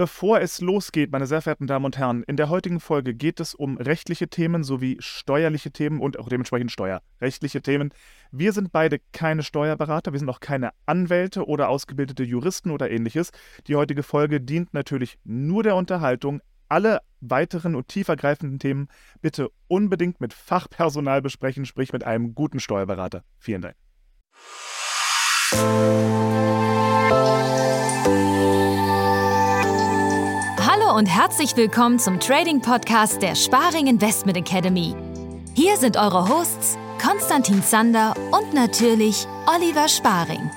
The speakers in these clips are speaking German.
Bevor es losgeht, meine sehr verehrten Damen und Herren, in der heutigen Folge geht es um rechtliche Themen sowie steuerliche Themen und auch dementsprechend steuerrechtliche Themen. Wir sind beide keine Steuerberater, wir sind auch keine Anwälte oder ausgebildete Juristen oder ähnliches. Die heutige Folge dient natürlich nur der Unterhaltung. Alle weiteren und tiefergreifenden Themen bitte unbedingt mit Fachpersonal besprechen, sprich mit einem guten Steuerberater. Vielen Dank. Und herzlich willkommen zum Trading Podcast der Sparing Investment Academy. Hier sind eure Hosts Konstantin Zander und natürlich Oliver Sparing.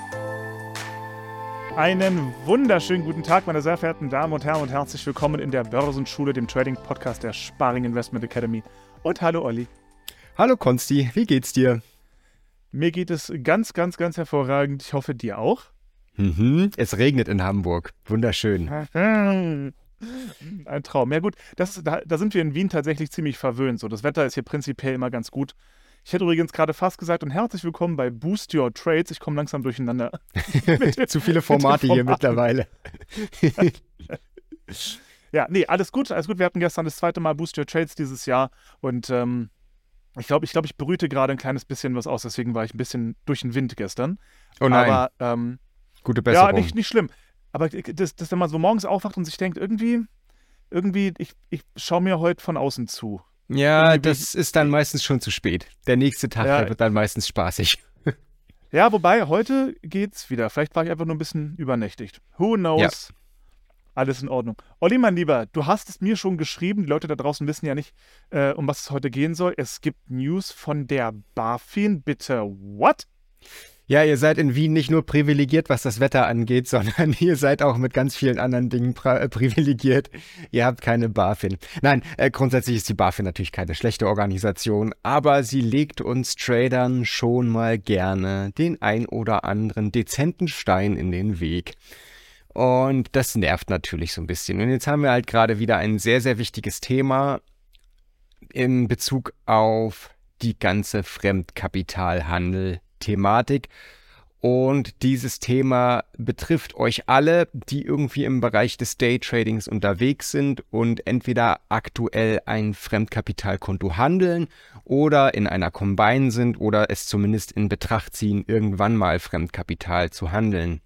Einen wunderschönen guten Tag, meine sehr verehrten Damen und Herren, und herzlich willkommen in der Börsenschule, dem Trading Podcast der Sparing Investment Academy. Und hallo Olli. Hallo Konsti, wie geht's dir? Mir geht es ganz, ganz, ganz hervorragend. Ich hoffe, dir auch. Mhm, es regnet in Hamburg. Wunderschön. Ein Traum. Ja gut, das, da, da, sind wir in Wien tatsächlich ziemlich verwöhnt. So, das Wetter ist hier prinzipiell immer ganz gut. Ich hätte übrigens gerade fast gesagt und herzlich willkommen bei Boost Your Trades. Ich komme langsam durcheinander. Zu viele Formate hier mittlerweile. ja, nee, alles gut, alles gut. Wir hatten gestern das zweite Mal Boost Your Trades dieses Jahr und ähm, ich glaube, ich, glaub, ich brüte gerade ein kleines bisschen was aus, deswegen war ich ein bisschen durch den Wind gestern. Oh nein. Aber ähm, Gute Besserung. Ja, nicht, nicht schlimm. Aber dass, dass man so morgens aufwacht und sich denkt, irgendwie, irgendwie, ich, ich schaue mir heute von außen zu. Ja, irgendwie das ist dann meistens schon zu spät. Der nächste Tag ja, wird dann meistens spaßig. Ja, wobei, heute geht's wieder. Vielleicht war ich einfach nur ein bisschen übernächtigt. Who knows? Ja. Alles in Ordnung. Olli, mein Lieber, du hast es mir schon geschrieben. Die Leute da draußen wissen ja nicht, äh, um was es heute gehen soll. Es gibt News von der BaFin. Bitte, what? Ja, ihr seid in Wien nicht nur privilegiert, was das Wetter angeht, sondern ihr seid auch mit ganz vielen anderen Dingen äh, privilegiert. Ihr habt keine BaFin. Nein, äh, grundsätzlich ist die BaFin natürlich keine schlechte Organisation, aber sie legt uns Tradern schon mal gerne den ein oder anderen dezenten Stein in den Weg. Und das nervt natürlich so ein bisschen. Und jetzt haben wir halt gerade wieder ein sehr, sehr wichtiges Thema in Bezug auf die ganze Fremdkapitalhandel Thematik. Und dieses Thema betrifft euch alle, die irgendwie im Bereich des Daytradings unterwegs sind und entweder aktuell ein Fremdkapitalkonto handeln oder in einer Combine sind oder es zumindest in Betracht ziehen, irgendwann mal Fremdkapital zu handeln.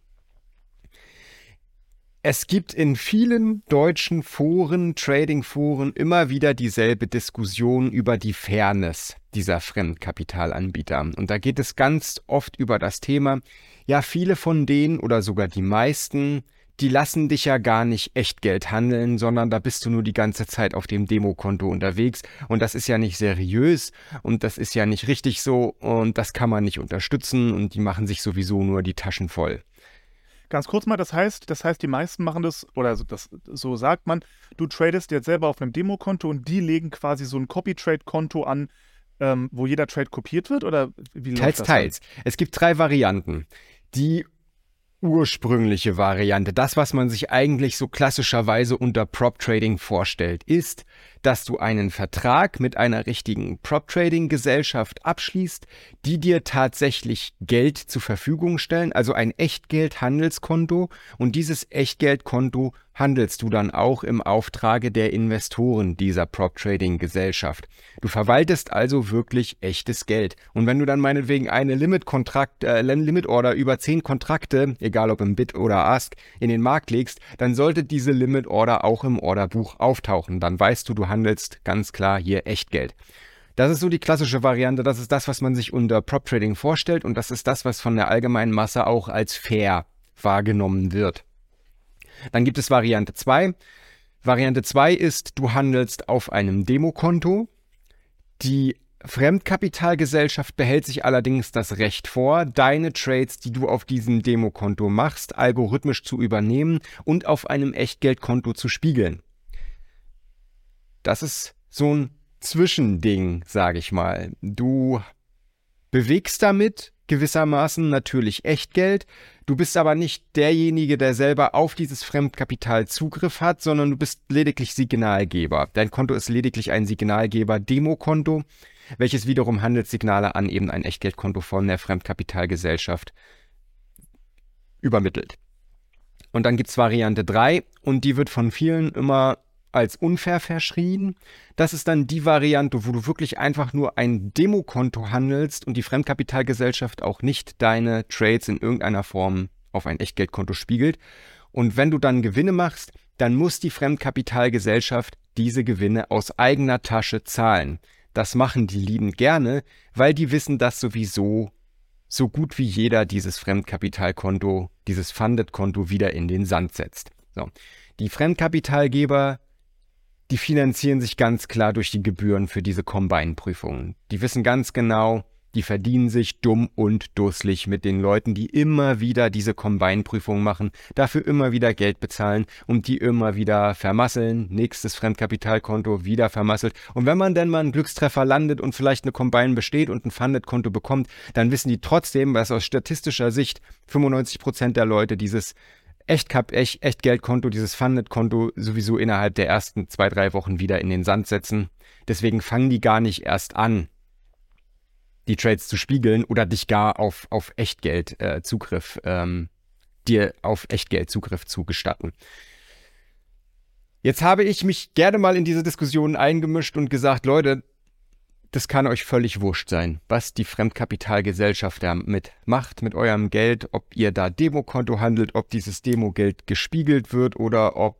Es gibt in vielen deutschen Foren, Trading-Foren immer wieder dieselbe Diskussion über die Fairness dieser Fremdkapitalanbieter. Und da geht es ganz oft über das Thema, ja, viele von denen oder sogar die meisten, die lassen dich ja gar nicht Echtgeld handeln, sondern da bist du nur die ganze Zeit auf dem Demokonto unterwegs und das ist ja nicht seriös und das ist ja nicht richtig so und das kann man nicht unterstützen und die machen sich sowieso nur die Taschen voll. Ganz kurz mal, das heißt, das heißt, die meisten machen das, oder so, das, so sagt man, du tradest jetzt selber auf einem Demokonto und die legen quasi so ein Copy-Trade-Konto an, ähm, wo jeder Trade kopiert wird? Oder wie läuft teils, das? Teils, teils. Es gibt drei Varianten. Die ursprüngliche Variante, das, was man sich eigentlich so klassischerweise unter Prop Trading vorstellt, ist, dass du einen Vertrag mit einer richtigen Prop Trading Gesellschaft abschließt, die dir tatsächlich Geld zur Verfügung stellen, also ein Echtgeldhandelskonto. Und dieses Echtgeldkonto handelst du dann auch im Auftrage der Investoren dieser Prop Trading Gesellschaft. Du verwaltest also wirklich echtes Geld. Und wenn du dann meinetwegen eine Limit Kontrakt, äh, Limit Order über zehn Kontrakte, egal ob im Bit oder Ask, in den Markt legst, dann sollte diese Limit Order auch im Orderbuch auftauchen. Dann weißt du, du handelst ganz klar hier Echtgeld. Das ist so die klassische Variante, das ist das, was man sich unter Prop Trading vorstellt und das ist das, was von der allgemeinen Masse auch als fair wahrgenommen wird. Dann gibt es Variante 2. Variante 2 ist, du handelst auf einem Demokonto. Die Fremdkapitalgesellschaft behält sich allerdings das Recht vor, deine Trades, die du auf diesem Demokonto machst, algorithmisch zu übernehmen und auf einem Echtgeldkonto zu spiegeln. Das ist so ein Zwischending, sage ich mal. Du bewegst damit gewissermaßen natürlich Echtgeld. Du bist aber nicht derjenige, der selber auf dieses Fremdkapital Zugriff hat, sondern du bist lediglich Signalgeber. Dein Konto ist lediglich ein Signalgeber Demokonto, welches wiederum Handelssignale an eben ein Echtgeldkonto von der Fremdkapitalgesellschaft übermittelt. Und dann gibt es Variante 3 und die wird von vielen immer als unfair verschrien. Das ist dann die Variante, wo du wirklich einfach nur ein Demokonto handelst und die Fremdkapitalgesellschaft auch nicht deine Trades in irgendeiner Form auf ein Echtgeldkonto spiegelt. Und wenn du dann Gewinne machst, dann muss die Fremdkapitalgesellschaft diese Gewinne aus eigener Tasche zahlen. Das machen die liebend gerne, weil die wissen, dass sowieso so gut wie jeder dieses Fremdkapitalkonto, dieses Funded-Konto wieder in den Sand setzt. So. Die Fremdkapitalgeber die finanzieren sich ganz klar durch die Gebühren für diese Combine-Prüfungen. Die wissen ganz genau, die verdienen sich dumm und dusselig mit den Leuten, die immer wieder diese Combine-Prüfungen machen, dafür immer wieder Geld bezahlen und die immer wieder vermasseln, nächstes Fremdkapitalkonto wieder vermasselt. Und wenn man denn mal einen Glückstreffer landet und vielleicht eine Combine besteht und ein Funded-Konto bekommt, dann wissen die trotzdem, dass aus statistischer Sicht 95 Prozent der Leute dieses Echtcup, Echt, Echtgeldkonto, dieses Funded-Konto sowieso innerhalb der ersten zwei, drei Wochen wieder in den Sand setzen. Deswegen fangen die gar nicht erst an, die Trades zu spiegeln oder dich gar auf, auf Echtgeld äh, Zugriff, ähm, dir auf Echtgeld Zugriff zu gestatten. Jetzt habe ich mich gerne mal in diese Diskussion eingemischt und gesagt, Leute, das kann euch völlig wurscht sein, was die Fremdkapitalgesellschaft damit macht mit eurem Geld, ob ihr da Demokonto handelt, ob dieses Demogeld gespiegelt wird oder ob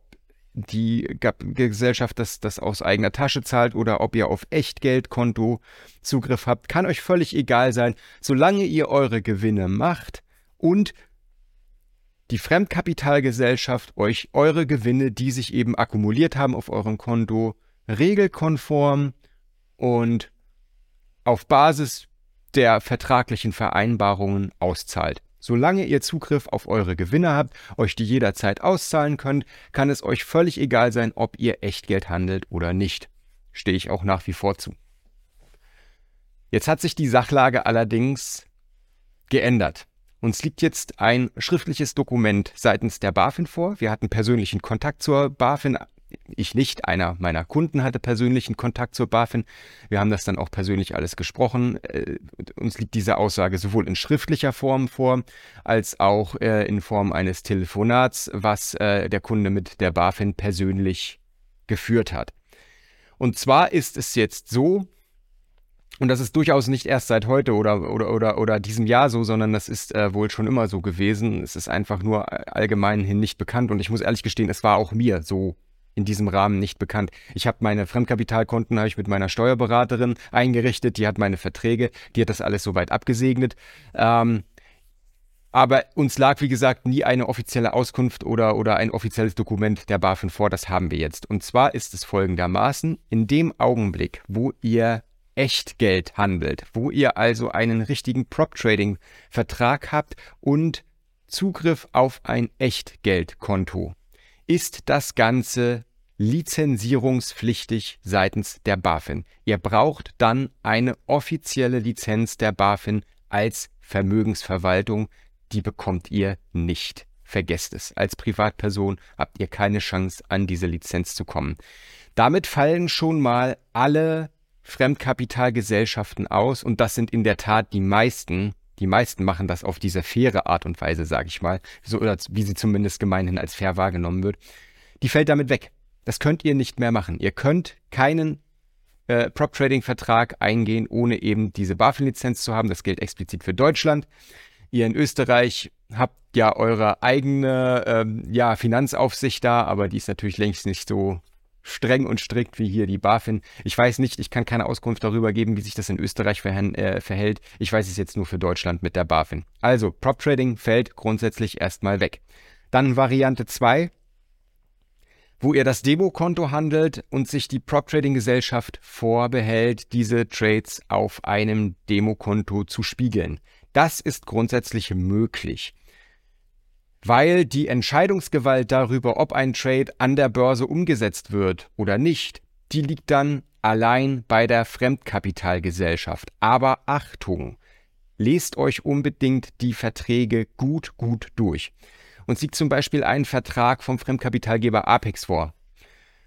die Gesellschaft das, das aus eigener Tasche zahlt oder ob ihr auf Echtgeldkonto Zugriff habt, kann euch völlig egal sein, solange ihr eure Gewinne macht und die Fremdkapitalgesellschaft euch eure Gewinne, die sich eben akkumuliert haben auf eurem Konto, regelkonform und auf Basis der vertraglichen Vereinbarungen auszahlt. Solange ihr Zugriff auf eure Gewinne habt, euch die jederzeit auszahlen könnt, kann es euch völlig egal sein, ob ihr Echtgeld handelt oder nicht. Stehe ich auch nach wie vor zu. Jetzt hat sich die Sachlage allerdings geändert. Uns liegt jetzt ein schriftliches Dokument seitens der BaFin vor. Wir hatten persönlichen Kontakt zur BaFin ich nicht. Einer meiner Kunden hatte persönlichen Kontakt zur BaFin. Wir haben das dann auch persönlich alles gesprochen. Äh, uns liegt diese Aussage sowohl in schriftlicher Form vor, als auch äh, in Form eines Telefonats, was äh, der Kunde mit der BaFin persönlich geführt hat. Und zwar ist es jetzt so, und das ist durchaus nicht erst seit heute oder, oder, oder, oder diesem Jahr so, sondern das ist äh, wohl schon immer so gewesen. Es ist einfach nur allgemein hin nicht bekannt. Und ich muss ehrlich gestehen, es war auch mir so in diesem Rahmen nicht bekannt. Ich habe meine Fremdkapitalkonten habe ich mit meiner Steuerberaterin eingerichtet, die hat meine Verträge, die hat das alles soweit abgesegnet. Ähm, aber uns lag, wie gesagt, nie eine offizielle Auskunft oder, oder ein offizielles Dokument der BaFin vor. Das haben wir jetzt. Und zwar ist es folgendermaßen, in dem Augenblick, wo ihr Echtgeld handelt, wo ihr also einen richtigen Prop-Trading-Vertrag habt und Zugriff auf ein Echtgeldkonto, ist das Ganze lizenzierungspflichtig seitens der BaFin. Ihr braucht dann eine offizielle Lizenz der BaFin als Vermögensverwaltung. Die bekommt ihr nicht. Vergesst es. Als Privatperson habt ihr keine Chance, an diese Lizenz zu kommen. Damit fallen schon mal alle Fremdkapitalgesellschaften aus und das sind in der Tat die meisten, die meisten machen das auf diese faire Art und Weise, sage ich mal, so, oder wie sie zumindest gemeinhin als fair wahrgenommen wird. Die fällt damit weg. Das könnt ihr nicht mehr machen. Ihr könnt keinen äh, Prop-Trading-Vertrag eingehen, ohne eben diese BaFin-Lizenz zu haben. Das gilt explizit für Deutschland. Ihr in Österreich habt ja eure eigene ähm, ja, Finanzaufsicht da, aber die ist natürlich längst nicht so streng und strikt wie hier die BaFin. Ich weiß nicht, ich kann keine Auskunft darüber geben, wie sich das in Österreich äh, verhält. Ich weiß es jetzt nur für Deutschland mit der BaFin. Also, Prop Trading fällt grundsätzlich erstmal weg. Dann Variante 2, wo ihr das Demokonto handelt und sich die Prop Trading Gesellschaft vorbehält, diese Trades auf einem Demokonto zu spiegeln. Das ist grundsätzlich möglich weil die Entscheidungsgewalt darüber, ob ein Trade an der Börse umgesetzt wird oder nicht, die liegt dann allein bei der Fremdkapitalgesellschaft. Aber Achtung, lest euch unbedingt die Verträge gut, gut durch. Uns liegt zum Beispiel ein Vertrag vom Fremdkapitalgeber Apex vor.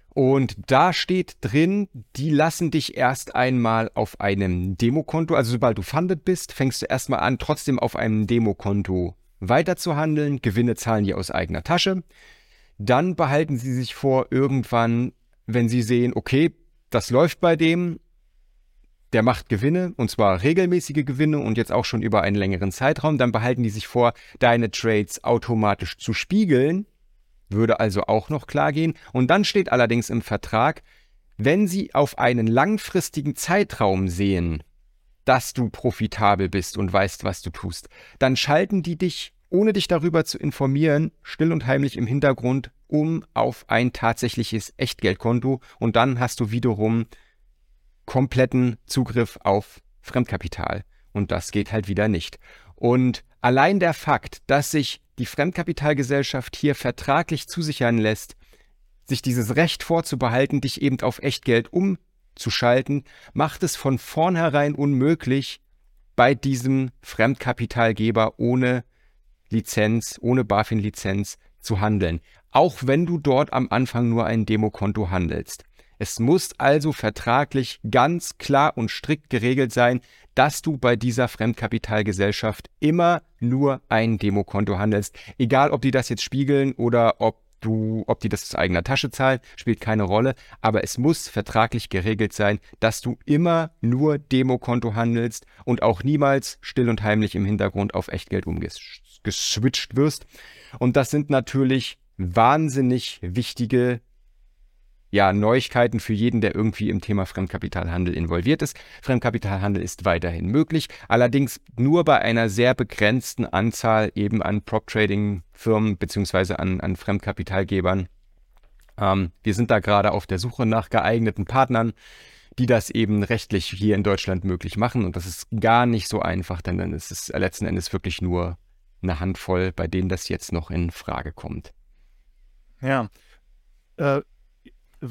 Und da steht drin, die lassen dich erst einmal auf einem Demokonto, also sobald du funded bist, fängst du erstmal an, trotzdem auf einem Demokonto weiter zu handeln. Gewinne zahlen die aus eigener Tasche. Dann behalten sie sich vor, irgendwann, wenn sie sehen, okay, das läuft bei dem, der macht Gewinne und zwar regelmäßige Gewinne und jetzt auch schon über einen längeren Zeitraum, dann behalten die sich vor, deine Trades automatisch zu spiegeln, würde also auch noch klar gehen. Und dann steht allerdings im Vertrag, wenn sie auf einen langfristigen Zeitraum sehen, dass du profitabel bist und weißt, was du tust, dann schalten die dich ohne dich darüber zu informieren, still und heimlich im Hintergrund um auf ein tatsächliches Echtgeldkonto. Und dann hast du wiederum kompletten Zugriff auf Fremdkapital. Und das geht halt wieder nicht. Und allein der Fakt, dass sich die Fremdkapitalgesellschaft hier vertraglich zusichern lässt, sich dieses Recht vorzubehalten, dich eben auf Echtgeld umzuschalten, macht es von vornherein unmöglich, bei diesem Fremdkapitalgeber ohne Lizenz, ohne BaFin-Lizenz zu handeln, auch wenn du dort am Anfang nur ein Demokonto handelst. Es muss also vertraglich ganz klar und strikt geregelt sein, dass du bei dieser Fremdkapitalgesellschaft immer nur ein Demokonto handelst. Egal, ob die das jetzt spiegeln oder ob du, ob die das aus eigener Tasche zahlen, spielt keine Rolle. Aber es muss vertraglich geregelt sein, dass du immer nur Demokonto handelst und auch niemals still und heimlich im Hintergrund auf Echtgeld umgehst geswitcht wirst. Und das sind natürlich wahnsinnig wichtige ja, Neuigkeiten für jeden, der irgendwie im Thema Fremdkapitalhandel involviert ist. Fremdkapitalhandel ist weiterhin möglich, allerdings nur bei einer sehr begrenzten Anzahl eben an Prop-Trading-Firmen beziehungsweise an, an Fremdkapitalgebern. Ähm, wir sind da gerade auf der Suche nach geeigneten Partnern, die das eben rechtlich hier in Deutschland möglich machen. Und das ist gar nicht so einfach, denn dann ist es letzten Endes wirklich nur eine Handvoll, bei denen das jetzt noch in Frage kommt. Ja. Äh,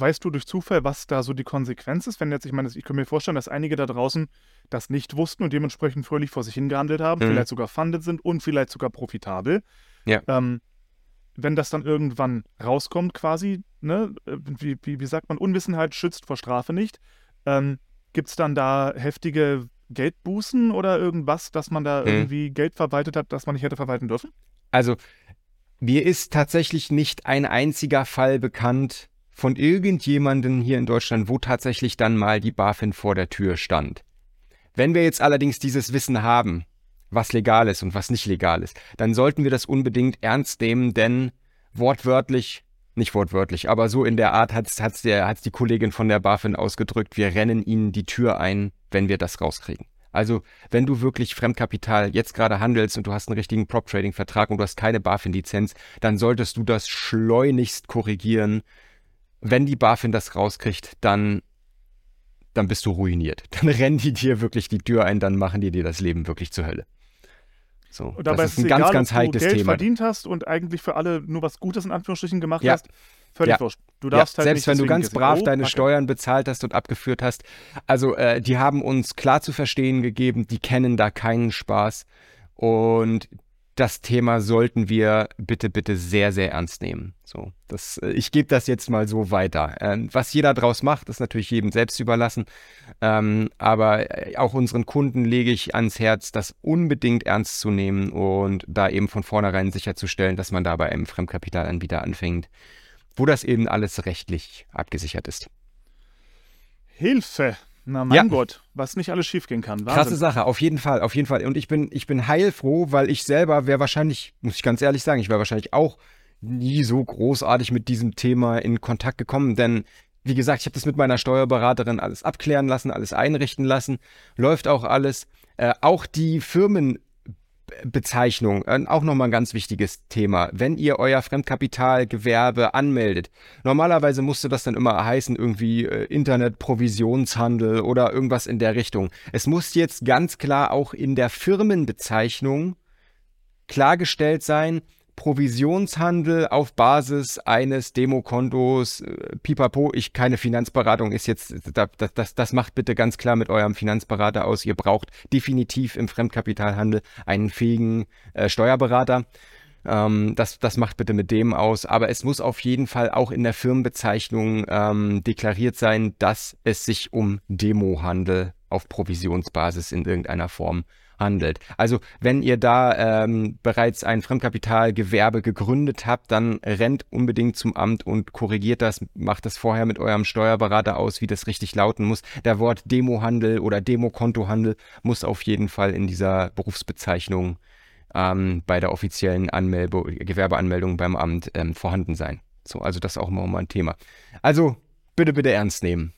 weißt du durch Zufall, was da so die Konsequenz ist? Wenn jetzt, ich meine, ich kann mir vorstellen, dass einige da draußen das nicht wussten und dementsprechend fröhlich vor sich hingehandelt haben, mhm. vielleicht sogar funded sind und vielleicht sogar profitabel. Ja. Ähm, wenn das dann irgendwann rauskommt, quasi, ne, äh, wie, wie, wie sagt man, Unwissenheit schützt vor Strafe nicht. Ähm, Gibt es dann da heftige Geldbußen oder irgendwas, dass man da mhm. irgendwie Geld verwaltet hat, das man nicht hätte verwalten dürfen? Also, mir ist tatsächlich nicht ein einziger Fall bekannt von irgendjemandem hier in Deutschland, wo tatsächlich dann mal die BaFin vor der Tür stand. Wenn wir jetzt allerdings dieses Wissen haben, was legal ist und was nicht legal ist, dann sollten wir das unbedingt ernst nehmen, denn wortwörtlich, nicht wortwörtlich, aber so in der Art hat es die Kollegin von der BaFin ausgedrückt, wir rennen ihnen die Tür ein, wenn wir das rauskriegen. Also, wenn du wirklich Fremdkapital jetzt gerade handelst und du hast einen richtigen Prop-Trading-Vertrag und du hast keine BaFin-Lizenz, dann solltest du das schleunigst korrigieren. Wenn die BaFin das rauskriegt, dann, dann bist du ruiniert. Dann rennen die dir wirklich die Tür ein, dann machen die dir das Leben wirklich zur Hölle. So, und dabei das ist ein egal, ganz, ganz heikles Geld Thema. verdient hast und eigentlich für alle nur was Gutes in Anführungsstrichen gemacht ja. hast. Völlig ja. wurscht. Du darfst ja, halt selbst wenn du ganz brav oh, deine okay. Steuern bezahlt hast und abgeführt hast. Also äh, die haben uns klar zu verstehen gegeben, die kennen da keinen Spaß und das Thema sollten wir bitte, bitte sehr, sehr ernst nehmen. So, das, äh, ich gebe das jetzt mal so weiter. Ähm, was jeder draus macht, ist natürlich jedem selbst überlassen. Ähm, aber äh, auch unseren Kunden lege ich ans Herz, das unbedingt ernst zu nehmen und da eben von vornherein sicherzustellen, dass man da bei einem Fremdkapitalanbieter anfängt, wo das eben alles rechtlich abgesichert ist. Hilfe! Na mein ja. Gott, was nicht alles schiefgehen kann. Wahnsinn. Krasse Sache, auf jeden Fall, auf jeden Fall. Und ich bin, ich bin heilfroh, weil ich selber wäre wahrscheinlich, muss ich ganz ehrlich sagen, ich wäre wahrscheinlich auch nie so großartig mit diesem Thema in Kontakt gekommen, denn wie gesagt, ich habe das mit meiner Steuerberaterin alles abklären lassen, alles einrichten lassen, läuft auch alles. Äh, auch die Firmen Bezeichnung, auch nochmal ein ganz wichtiges Thema. Wenn ihr euer Fremdkapitalgewerbe anmeldet, normalerweise musste das dann immer heißen, irgendwie äh, Internetprovisionshandel oder irgendwas in der Richtung. Es muss jetzt ganz klar auch in der Firmenbezeichnung klargestellt sein, Provisionshandel auf Basis eines Demokontos, äh, pipapo, ich keine Finanzberatung ist jetzt, das, das, das macht bitte ganz klar mit eurem Finanzberater aus. Ihr braucht definitiv im Fremdkapitalhandel einen fähigen äh, Steuerberater. Ähm, das, das macht bitte mit dem aus. Aber es muss auf jeden Fall auch in der Firmenbezeichnung ähm, deklariert sein, dass es sich um Demohandel auf Provisionsbasis in irgendeiner Form handelt. Also wenn ihr da ähm, bereits ein Fremdkapitalgewerbe gegründet habt, dann rennt unbedingt zum Amt und korrigiert das, macht das vorher mit eurem Steuerberater aus, wie das richtig lauten muss. Der Wort Demohandel oder Demokontohandel muss auf jeden Fall in dieser Berufsbezeichnung ähm, bei der offiziellen Anmelde Gewerbeanmeldung beim Amt ähm, vorhanden sein. So, also das auch immer mal ein Thema. Also bitte, bitte ernst nehmen.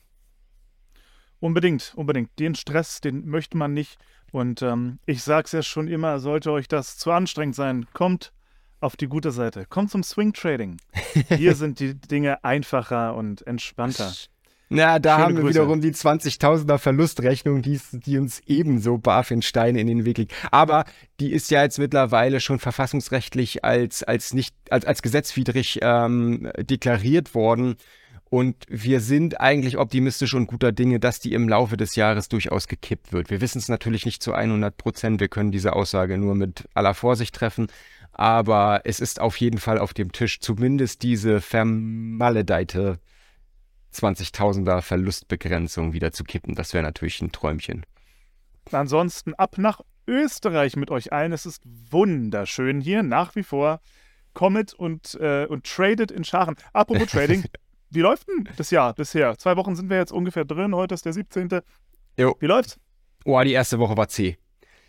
Unbedingt, unbedingt. Den Stress, den möchte man nicht. Und ähm, ich sage es ja schon immer, sollte euch das zu anstrengend sein, kommt auf die gute Seite. Kommt zum Swing Trading. Hier sind die Dinge einfacher und entspannter. Na, da Schöne haben wir Grüße. wiederum die 20.000er Verlustrechnung, die, die uns ebenso Steine in den Weg liegt. Aber die ist ja jetzt mittlerweile schon verfassungsrechtlich als, als nicht, als, als gesetzwidrig ähm, deklariert worden. Und wir sind eigentlich optimistisch und guter Dinge, dass die im Laufe des Jahres durchaus gekippt wird. Wir wissen es natürlich nicht zu 100 Prozent. Wir können diese Aussage nur mit aller Vorsicht treffen. Aber es ist auf jeden Fall auf dem Tisch zumindest diese vermaledeite 20.000er Verlustbegrenzung wieder zu kippen. Das wäre natürlich ein Träumchen. Ansonsten ab nach Österreich mit euch allen. Es ist wunderschön hier nach wie vor. Kommet und, äh, und tradet in Scharen. Apropos Trading, wie läuft denn das Jahr bisher? Zwei Wochen sind wir jetzt ungefähr drin. Heute ist der 17. Jo. Wie läuft's? Oh, die erste Woche war zäh.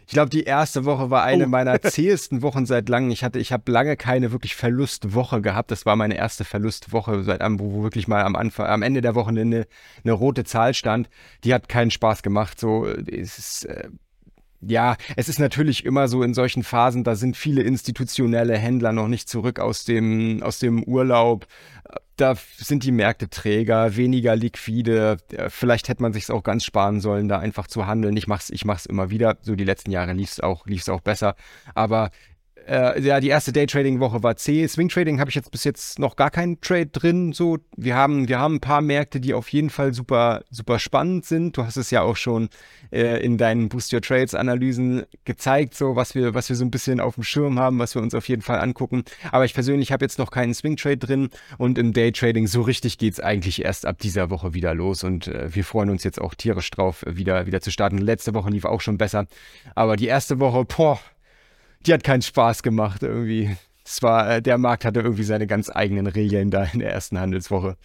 Ich glaube, die erste Woche war eine oh. meiner zähesten Wochen seit langem. Ich hatte, ich habe lange keine wirklich Verlustwoche gehabt. Das war meine erste Verlustwoche, seit wo wirklich mal am Anfang, am Ende der Woche eine, eine rote Zahl stand. Die hat keinen Spaß gemacht. So, es ist, äh, ja, es ist natürlich immer so in solchen Phasen, da sind viele institutionelle Händler noch nicht zurück aus dem, aus dem Urlaub. Da sind die Märkte träger, weniger liquide. Vielleicht hätte man sich auch ganz sparen sollen, da einfach zu handeln. Ich mach's, ich mach's immer wieder. So die letzten Jahre lief's auch, auch besser. Aber äh, ja, die erste Daytrading-Woche war C. Swing Trading habe ich jetzt bis jetzt noch gar keinen Trade drin. So, wir haben, wir haben ein paar Märkte, die auf jeden Fall super, super spannend sind. Du hast es ja auch schon äh, in deinen Boost Your Trades Analysen gezeigt, so was wir, was wir so ein bisschen auf dem Schirm haben, was wir uns auf jeden Fall angucken. Aber ich persönlich habe jetzt noch keinen Swing Trade drin und im Daytrading so richtig geht es eigentlich erst ab dieser Woche wieder los und äh, wir freuen uns jetzt auch tierisch drauf, wieder, wieder zu starten. Letzte Woche lief auch schon besser, aber die erste Woche, boah, die hat keinen Spaß gemacht irgendwie. Es war, äh, der Markt hatte irgendwie seine ganz eigenen Regeln da in der ersten Handelswoche.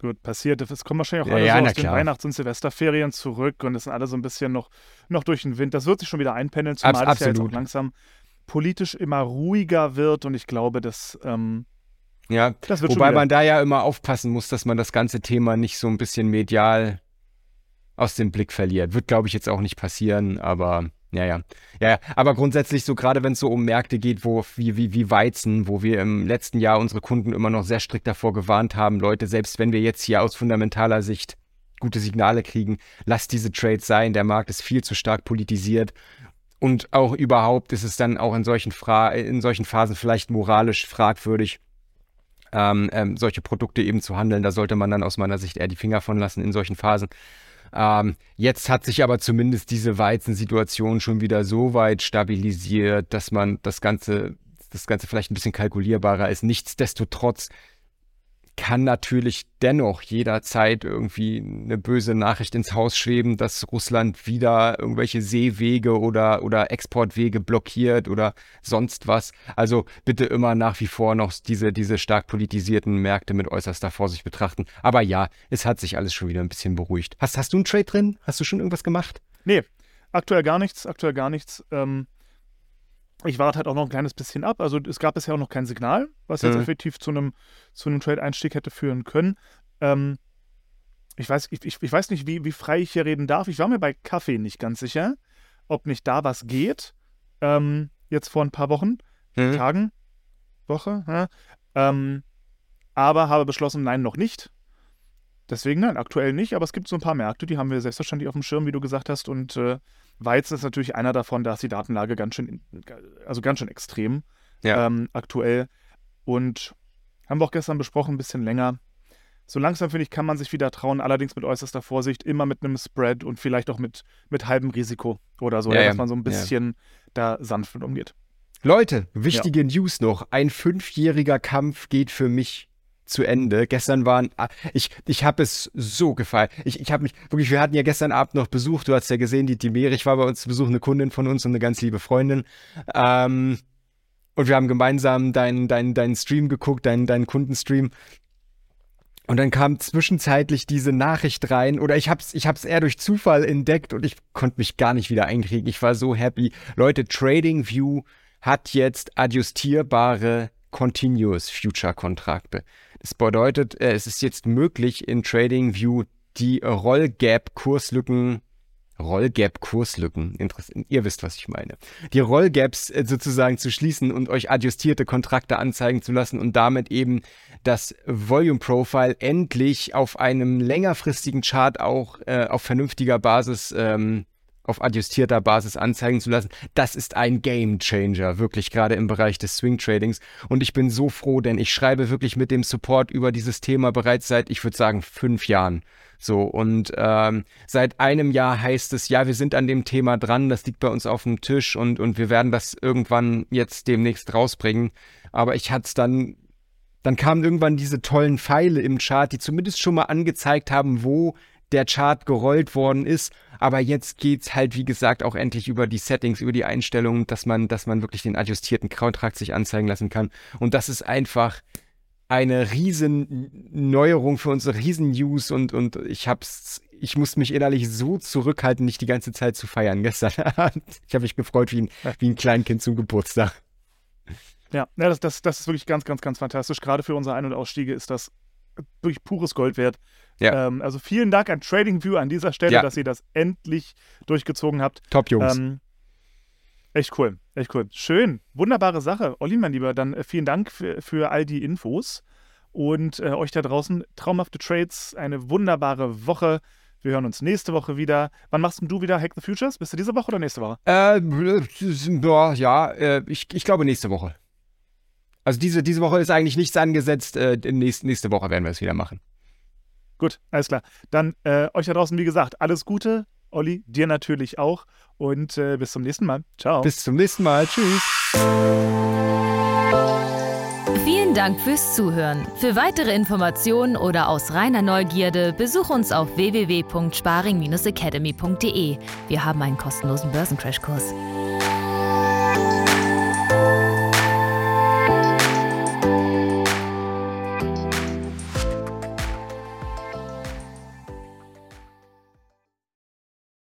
Gut, passiert. Es kommen wahrscheinlich auch alle ja, so aus den Weihnachts- und Silvesterferien zurück und es sind alle so ein bisschen noch, noch durch den Wind. Das wird sich schon wieder einpendeln, zumal Abs es ja jetzt auch langsam politisch immer ruhiger wird und ich glaube, dass ähm, ja, das wird wobei man da ja immer aufpassen muss, dass man das ganze Thema nicht so ein bisschen medial aus dem Blick verliert. Wird, glaube ich, jetzt auch nicht passieren, aber ja, ja. Ja, aber grundsätzlich so, gerade wenn es so um Märkte geht, wo wie, wie, wie Weizen, wo wir im letzten Jahr unsere Kunden immer noch sehr strikt davor gewarnt haben, Leute, selbst wenn wir jetzt hier aus fundamentaler Sicht gute Signale kriegen, lasst diese Trades sein, der Markt ist viel zu stark politisiert. Und auch überhaupt ist es dann auch in solchen, Fra in solchen Phasen vielleicht moralisch fragwürdig, ähm, ähm, solche Produkte eben zu handeln. Da sollte man dann aus meiner Sicht eher die Finger von lassen in solchen Phasen. Ähm, jetzt hat sich aber zumindest diese Weizensituation schon wieder so weit stabilisiert, dass man das Ganze, das Ganze vielleicht ein bisschen kalkulierbarer ist. Nichtsdestotrotz kann natürlich dennoch jederzeit irgendwie eine böse Nachricht ins Haus schweben, dass Russland wieder irgendwelche Seewege oder, oder Exportwege blockiert oder sonst was. Also bitte immer nach wie vor noch diese, diese stark politisierten Märkte mit äußerster Vorsicht betrachten. Aber ja, es hat sich alles schon wieder ein bisschen beruhigt. Hast, hast du einen Trade drin? Hast du schon irgendwas gemacht? Nee, aktuell gar nichts, aktuell gar nichts. Ähm, ich warte halt auch noch ein kleines bisschen ab. Also es gab bisher auch noch kein Signal, was jetzt mhm. effektiv zu einem, zu einem Trade-Einstieg hätte führen können. Ähm, ich, weiß, ich, ich, weiß nicht, wie, wie frei ich hier reden darf. Ich war mir bei Kaffee nicht ganz sicher, ob nicht da was geht. Ähm, jetzt vor ein paar Wochen, mhm. Tagen, Woche. Ja. Ähm, aber habe beschlossen, nein, noch nicht. Deswegen nein, aktuell nicht, aber es gibt so ein paar Märkte, die haben wir selbstverständlich auf dem Schirm, wie du gesagt hast. Und äh, Weizen ist natürlich einer davon, da ist die Datenlage ganz schön, also ganz schön extrem ja. ähm, aktuell. Und haben wir auch gestern besprochen, ein bisschen länger. So langsam, finde ich, kann man sich wieder trauen, allerdings mit äußerster Vorsicht, immer mit einem Spread und vielleicht auch mit, mit halbem Risiko oder so, ja, ja, dass man so ein bisschen da sanft mit umgeht. Leute, wichtige News noch. Ein fünfjähriger Kampf geht für mich zu Ende. Gestern waren, ah, ich, ich habe es so gefallen. Ich, ich habe mich, wirklich, wir hatten ja gestern Abend noch Besuch, du hast ja gesehen, die Timerich war bei uns zu Besuch, eine Kundin von uns und eine ganz liebe Freundin. Ähm, und wir haben gemeinsam deinen dein, dein Stream geguckt, deinen dein Kundenstream. Und dann kam zwischenzeitlich diese Nachricht rein, oder ich hab's, ich hab's eher durch Zufall entdeckt und ich konnte mich gar nicht wieder einkriegen. Ich war so happy. Leute, TradingView hat jetzt adjustierbare Continuous Future Kontrakte. Das bedeutet, äh, es ist jetzt möglich in TradingView die Rollgap-Kurslücken Rollgap-Kurslücken. Interessant. Ihr wisst, was ich meine. Die Rollgaps äh, sozusagen zu schließen und euch adjustierte Kontrakte anzeigen zu lassen und damit eben das Volume Profile endlich auf einem längerfristigen Chart auch äh, auf vernünftiger Basis ähm, auf adjustierter Basis anzeigen zu lassen, das ist ein Game Changer, wirklich gerade im Bereich des Swing Tradings. Und ich bin so froh, denn ich schreibe wirklich mit dem Support über dieses Thema bereits seit, ich würde sagen, fünf Jahren. So, und ähm, seit einem Jahr heißt es, ja, wir sind an dem Thema dran, das liegt bei uns auf dem Tisch und, und wir werden das irgendwann jetzt demnächst rausbringen. Aber ich hatte es dann, dann kamen irgendwann diese tollen Pfeile im Chart, die zumindest schon mal angezeigt haben, wo der Chart gerollt worden ist. Aber jetzt geht's halt, wie gesagt, auch endlich über die Settings, über die Einstellungen, dass man, dass man wirklich den adjustierten Kontrakt sich anzeigen lassen kann. Und das ist einfach eine riesen Neuerung für unsere riesen News und, und ich hab's, ich muss mich innerlich so zurückhalten, nicht die ganze Zeit zu feiern gestern. ich habe mich gefreut wie ein, wie ein Kleinkind zum Geburtstag. Ja, ja das, das, das ist wirklich ganz, ganz, ganz fantastisch. Gerade für unsere Ein- und Ausstiege ist das wirklich pures Gold wert. Ja. Ähm, also vielen Dank an TradingView an dieser Stelle, ja. dass ihr das endlich durchgezogen habt. Top, Jungs. Ähm, Echt cool, echt cool. Schön, wunderbare Sache. Olli, mein Lieber, dann äh, vielen Dank für, für all die Infos und äh, euch da draußen traumhafte Trades, eine wunderbare Woche. Wir hören uns nächste Woche wieder. Wann machst du wieder Hack the Futures? Bist du diese Woche oder nächste Woche? Äh, ja, äh, ich, ich glaube nächste Woche. Also diese, diese Woche ist eigentlich nichts angesetzt. Äh, nächste, nächste Woche werden wir es wieder machen. Gut, alles klar. Dann äh, euch da draußen, wie gesagt, alles Gute, Olli, dir natürlich auch. Und äh, bis zum nächsten Mal. Ciao. Bis zum nächsten Mal. Tschüss. Vielen Dank fürs Zuhören. Für weitere Informationen oder aus reiner Neugierde besuch uns auf www.sparing-academy.de. Wir haben einen kostenlosen Börsencrashkurs.